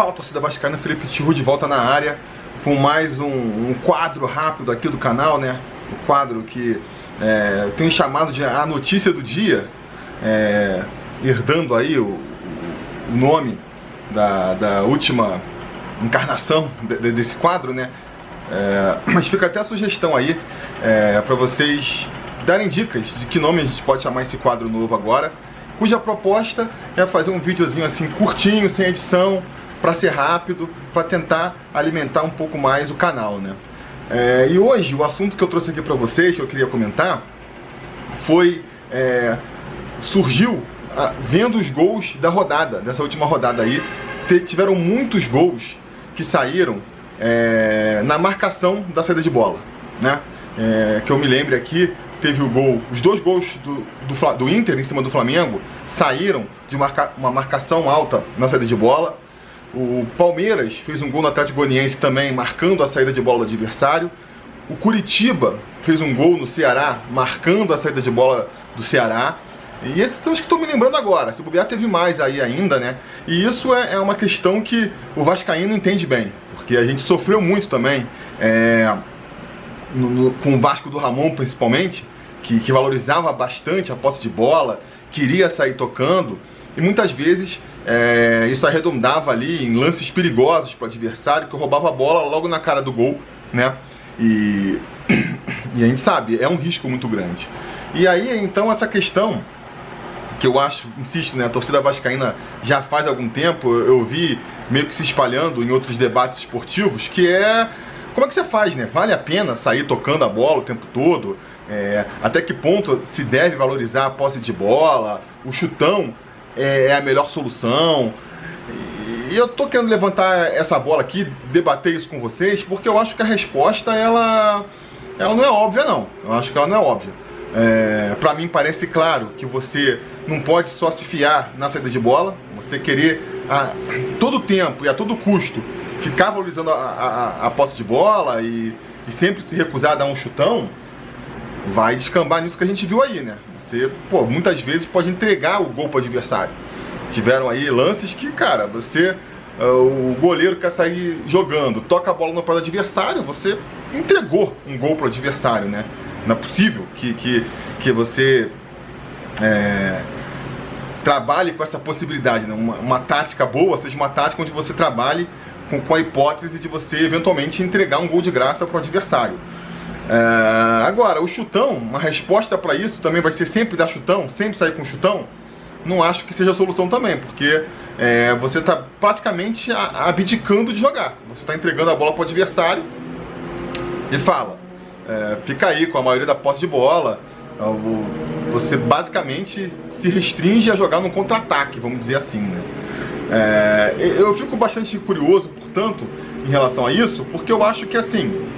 Fala torcida vascaína, Felipe Tiru de volta na área com mais um, um, quadro rápido aqui do canal, né? O quadro que é, tenho chamado de a notícia do dia, é, herdando aí o, o nome da, da, última encarnação de, de, desse quadro, né? É, mas fica até a sugestão aí é, para vocês darem dicas de que nome a gente pode chamar esse quadro novo agora, cuja proposta é fazer um videozinho assim curtinho, sem edição, para ser rápido, para tentar alimentar um pouco mais o canal, né? É, e hoje o assunto que eu trouxe aqui para vocês, que eu queria comentar, foi é, surgiu a, vendo os gols da rodada, dessa última rodada aí, tiveram muitos gols que saíram é, na marcação da saída de bola, né? É, que eu me lembre aqui, teve o gol, os dois gols do, do, do Inter em cima do Flamengo saíram de marca, uma marcação alta na saída de bola. O Palmeiras fez um gol no Atlético Goianiense também, marcando a saída de bola do adversário. O Curitiba fez um gol no Ceará, marcando a saída de bola do Ceará. E esses são os que estou me lembrando agora. Se bobear, teve mais aí ainda, né? E isso é, é uma questão que o Vascaíno entende bem, porque a gente sofreu muito também é, no, no, com o Vasco do Ramon, principalmente, que, que valorizava bastante a posse de bola, queria sair tocando. E muitas vezes é, isso arredondava ali em lances perigosos para o adversário que roubava a bola logo na cara do gol, né? E, e a gente sabe, é um risco muito grande. E aí então essa questão que eu acho, insisto, né, a torcida vascaína já faz algum tempo, eu vi meio que se espalhando em outros debates esportivos, que é como é que você faz, né? Vale a pena sair tocando a bola o tempo todo? É, até que ponto se deve valorizar a posse de bola, o chutão é, é a melhor solução. E eu tô querendo levantar essa bola aqui, debater isso com vocês, porque eu acho que a resposta ela, ela não é óbvia não. Eu acho que ela não é óbvia. É, para mim parece claro que você não pode só se fiar na saída de bola, você querer a todo tempo e a todo custo ficar valorizando a, a, a posse de bola e, e sempre se recusar a dar um chutão, vai descambar nisso que a gente viu aí, né? Você, pô, muitas vezes pode entregar o gol para o adversário. Tiveram aí lances que, cara, você, uh, o goleiro quer sair jogando, toca a bola no pé do adversário, você entregou um gol para o adversário, né? Não é possível que, que, que você é, trabalhe com essa possibilidade, né? uma, uma tática boa, seja uma tática onde você trabalhe com, com a hipótese de você eventualmente entregar um gol de graça para o adversário. É, agora, o chutão, uma resposta para isso também vai ser sempre dar chutão, sempre sair com chutão. Não acho que seja a solução também, porque é, você está praticamente abdicando de jogar. Você está entregando a bola para o adversário e fala, é, fica aí com a maioria da posse de bola. É, você basicamente se restringe a jogar no contra-ataque, vamos dizer assim. Né? É, eu fico bastante curioso, portanto, em relação a isso, porque eu acho que assim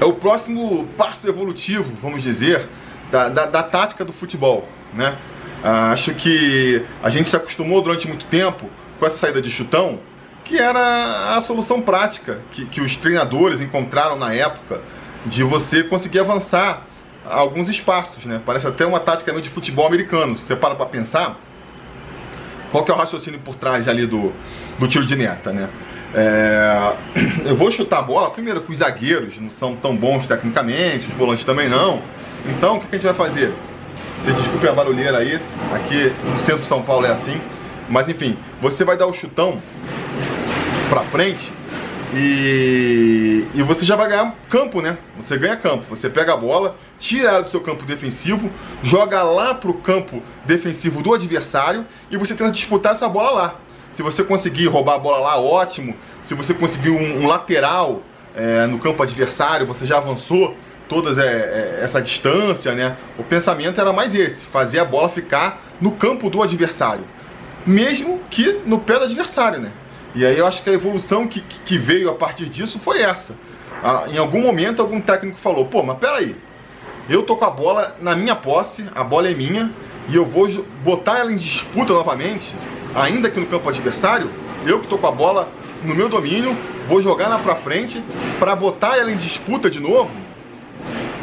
é o próximo passo evolutivo, vamos dizer, da, da, da tática do futebol, né? Ah, acho que a gente se acostumou durante muito tempo com essa saída de chutão, que era a solução prática que, que os treinadores encontraram na época de você conseguir avançar alguns espaços, né? Parece até uma tática meio de futebol americano. Você para para pensar, qual que é o raciocínio por trás ali do, do tiro de neta, né? É, eu vou chutar a bola, primeiro que os zagueiros não são tão bons tecnicamente, os volantes também não. Então o que a gente vai fazer? Você desculpe a barulheira aí, aqui no centro de São Paulo é assim. Mas enfim, você vai dar o chutão pra frente e, e você já vai ganhar campo, né? Você ganha campo. Você pega a bola, tira ela do seu campo defensivo, joga lá pro campo defensivo do adversário e você tenta disputar essa bola lá. Se você conseguir roubar a bola lá, ótimo. Se você conseguir um, um lateral é, no campo adversário, você já avançou toda é, é, essa distância, né? O pensamento era mais esse, fazer a bola ficar no campo do adversário, mesmo que no pé do adversário, né? E aí eu acho que a evolução que, que veio a partir disso foi essa. Ah, em algum momento algum técnico falou, pô, mas peraí, eu tô com a bola na minha posse, a bola é minha, e eu vou botar ela em disputa novamente ainda que no campo adversário, eu que estou com a bola no meu domínio, vou jogar lá pra frente para botar ela em disputa de novo.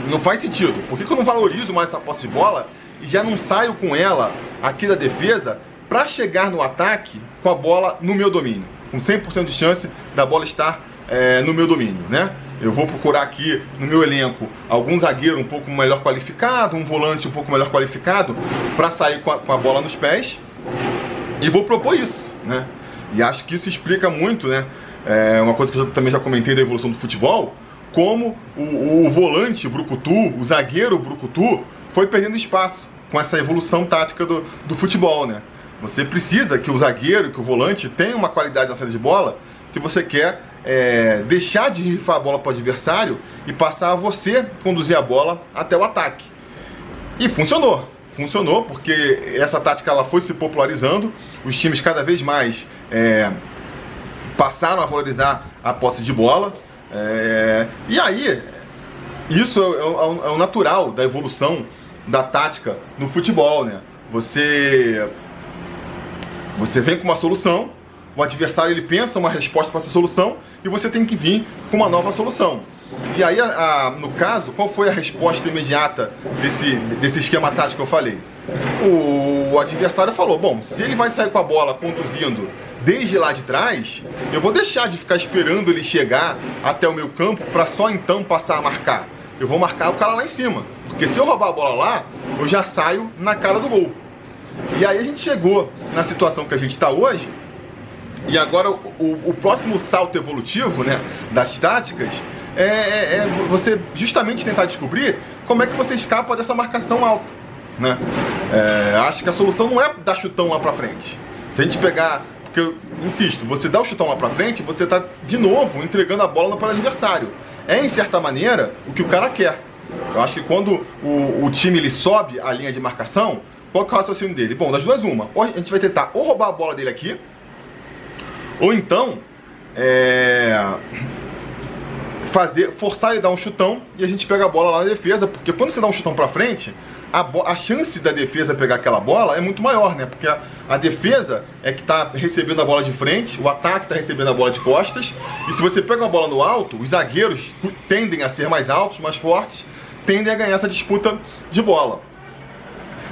Não faz sentido. Por que, que eu não valorizo mais essa posse de bola e já não saio com ela aqui da defesa para chegar no ataque com a bola no meu domínio? com 100% de chance da bola estar é, no meu domínio, né? Eu vou procurar aqui no meu elenco algum zagueiro um pouco melhor qualificado, um volante um pouco melhor qualificado, para sair com a, com a, bola nos pés e vou propor isso, né? E acho que isso explica muito, né? É uma coisa que eu também já comentei da evolução do futebol, como o, o volante Brucutu, o zagueiro Brucutu, foi perdendo espaço com essa evolução tática do, do futebol, né? Você precisa que o zagueiro, que o volante tenha uma qualidade na saída de bola se você quer é, deixar de rifar a bola para o adversário e passar a você conduzir a bola até o ataque. E funcionou. Funcionou porque essa tática ela foi se popularizando, os times cada vez mais é, passaram a valorizar a posse de bola. É, e aí, isso é, é, é, o natural da evolução da tática no futebol, né? Você, você vem com uma solução, o adversário ele pensa uma resposta para essa solução e você tem que vir com uma nova solução. E aí, a, a, no caso, qual foi a resposta imediata desse, desse esquema tático que eu falei? O, o adversário falou: bom, se ele vai sair com a bola conduzindo desde lá de trás, eu vou deixar de ficar esperando ele chegar até o meu campo para só então passar a marcar. Eu vou marcar o cara lá em cima. Porque se eu roubar a bola lá, eu já saio na cara do gol. E aí a gente chegou na situação que a gente está hoje, e agora o, o, o, próximo salto evolutivo né, das táticas é, é, é, você justamente tentar descobrir como é que você escapa dessa marcação alta. Né? É, acho que a solução não é dar chutão lá pra frente. Se a gente pegar. Porque eu insisto, você dá o chutão lá pra frente, você tá de novo entregando a bola para o adversário. É, em certa maneira, o que o cara quer. Eu acho que quando o, o time ele sobe a linha de marcação, qual que é o raciocínio dele? Bom, das duas, uma. Ou a gente vai tentar ou roubar a bola dele aqui, ou então, é, fazer, forçar ele a dar um chutão e a gente pega a bola lá na defesa, porque quando você dá um chutão para frente, a, a, chance da defesa pegar aquela bola é muito maior, né? Porque a, a defesa é que está recebendo a bola de frente, o ataque está recebendo a bola de costas, e se você pega uma bola no alto, os zagueiros tendem a ser mais altos, mais fortes, tendem a ganhar essa disputa de bola.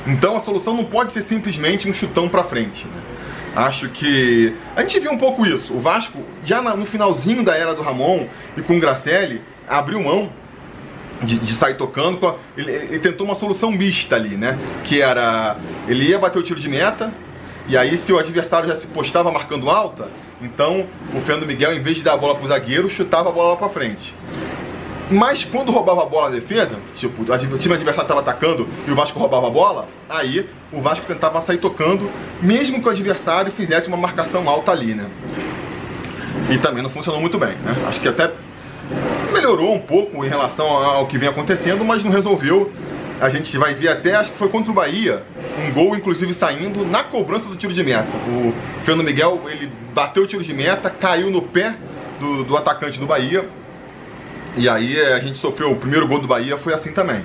Então a solução não pode ser simplesmente um chutão para frente. Né? Acho que. A gente viu um pouco isso. O Vasco, já no finalzinho da era do Ramon e com o Gracelli, abriu mão de, de, sair tocando. Ele, ele, tentou uma solução mista ali, né? Que era. Ele ia bater o tiro de meta, e aí se o adversário já se postava marcando alta, então o Fernando Miguel, em vez de dar a bola para o zagueiro, chutava a bola lá para frente. Mas quando roubava a bola na defesa, tipo, o time adversário estava atacando e o Vasco roubava a bola, aí o Vasco tentava sair tocando, mesmo que o adversário fizesse uma marcação alta ali, né? E também não funcionou muito bem, né? Acho que até melhorou um pouco em relação ao que vem acontecendo, mas não resolveu. A gente vai ver até, acho que foi contra o Bahia, um gol inclusive saindo na cobrança do tiro de meta. O Fernando Miguel, ele bateu o tiro de meta, caiu no pé do, do atacante do Bahia, e aí a gente sofreu o primeiro gol do Bahia, foi assim também.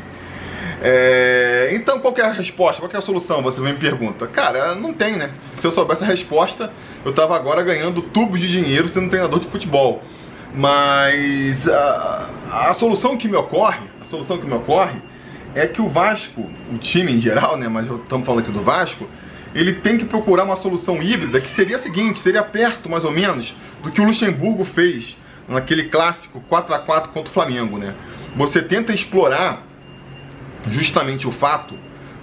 É, então, qual é a resposta? Qual é a solução? Você me pergunta. Cara, não tem, né? Se eu soubesse a resposta, eu tava agora ganhando tubos de dinheiro sendo treinador de futebol. Mas a, a solução que me ocorre, a solução que me ocorre é que o Vasco, o time em geral, né? Mas estamos falando aqui do Vasco, ele tem que procurar uma solução híbrida que seria a seguinte, seria perto mais ou menos do que o Luxemburgo fez naquele clássico 4 a 4 contra o Flamengo, né? Você tenta explorar justamente o fato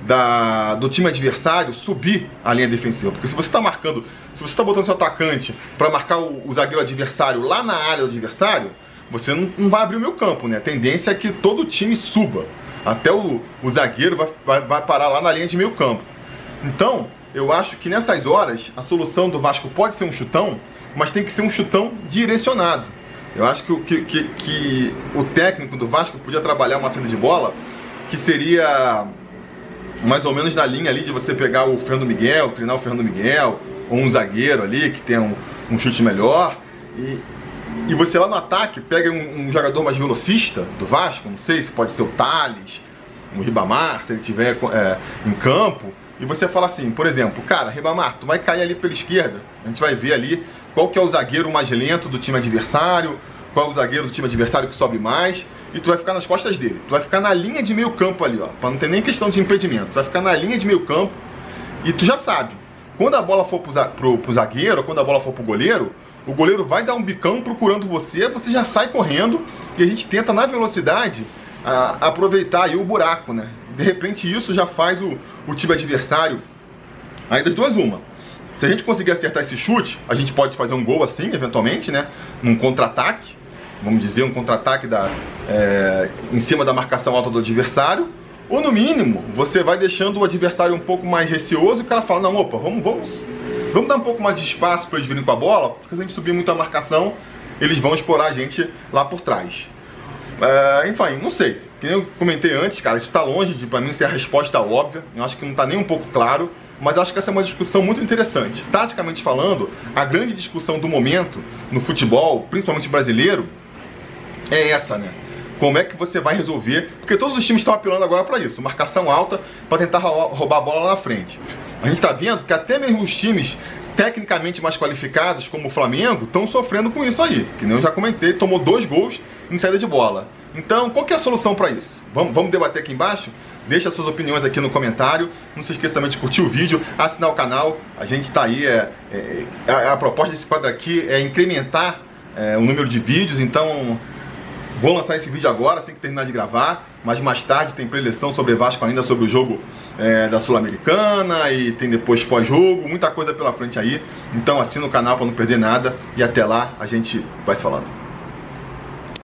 da, do time adversário subir a linha defensiva. Porque se você está marcando, se você está botando seu atacante para marcar o, o, zagueiro adversário lá na área do adversário, você não, não, vai abrir o meu campo, né? A tendência é que todo time suba. Até o, o zagueiro vai, vai, vai parar lá na linha de meio campo. Então, eu acho que nessas horas a solução do Vasco pode ser um chutão, mas tem que ser um chutão direcionado. Eu acho que, que, que, que o técnico do Vasco podia trabalhar uma saída de bola que seria mais ou menos na linha ali de você pegar o Fernando Miguel, treinar o Fernando Miguel, ou um zagueiro ali que tem um, um chute melhor. E, e você lá no ataque pega um, um, jogador mais velocista do Vasco, não sei se pode ser o Thales, o Ribamar, se ele tiver é, em campo. E você fala assim, por exemplo, cara, Ribamar, tu vai cair ali pela esquerda, a gente vai ver ali qual que é o zagueiro mais lento do time adversário, qual é o zagueiro do time adversário que sobe mais, e tu vai ficar nas costas dele. Tu vai ficar na linha de meio campo ali, ó, para não ter nem questão de impedimento. Tu vai ficar na linha de meio campo e tu já sabe. quando a bola for pro, pro, pro zagueiro, quando a bola for pro goleiro, o goleiro vai dar um bicão procurando você, você já sai correndo e a gente tenta na velocidade a, aproveitar aí o buraco, né? De repente isso já faz o, o time adversário. Aí das duas uma. Se a gente conseguir acertar esse chute, a gente pode fazer um gol assim, eventualmente, né? Num contra-ataque, vamos dizer, um contra-ataque da, é, em cima da marcação alta do adversário. Ou no mínimo, você vai deixando o adversário um pouco mais receoso e o cara fala, não, opa, vamos, vamos Vamos dar um pouco mais de espaço para eles virem com a bola, porque se a gente subir muito a marcação, eles vão explorar a gente lá por trás. É, enfim, não sei. Como eu comentei antes, cara, isso está longe de para mim ser a resposta óbvia. Eu acho que não está nem um pouco claro, mas acho que essa é uma discussão muito interessante. Taticamente falando, a grande discussão do momento no futebol, principalmente brasileiro, é essa, né? Como é que você vai resolver? Porque todos os times estão apelando agora para isso, marcação alta para tentar roubar a bola lá na frente. A gente está vendo que até mesmo os times tecnicamente mais qualificados, como o Flamengo, estão sofrendo com isso aí. Que nem eu já comentei, tomou dois gols em saída de bola. Então, qual que é a solução para isso? Vamos, vamos debater aqui embaixo? Deixa suas opiniões aqui no comentário. Não se esqueça também de curtir o vídeo, assinar o canal. A gente está aí, é, é, a, a, proposta desse quadro aqui é incrementar é, o número de vídeos, então Vou lançar esse vídeo agora, assim que terminar de gravar, mas mais tarde tem preleção sobre Vasco ainda, sobre o jogo é, da Sul-Americana e tem depois pós-jogo, muita coisa pela frente aí. Então assina o canal para não perder nada e até lá a gente vai se falando.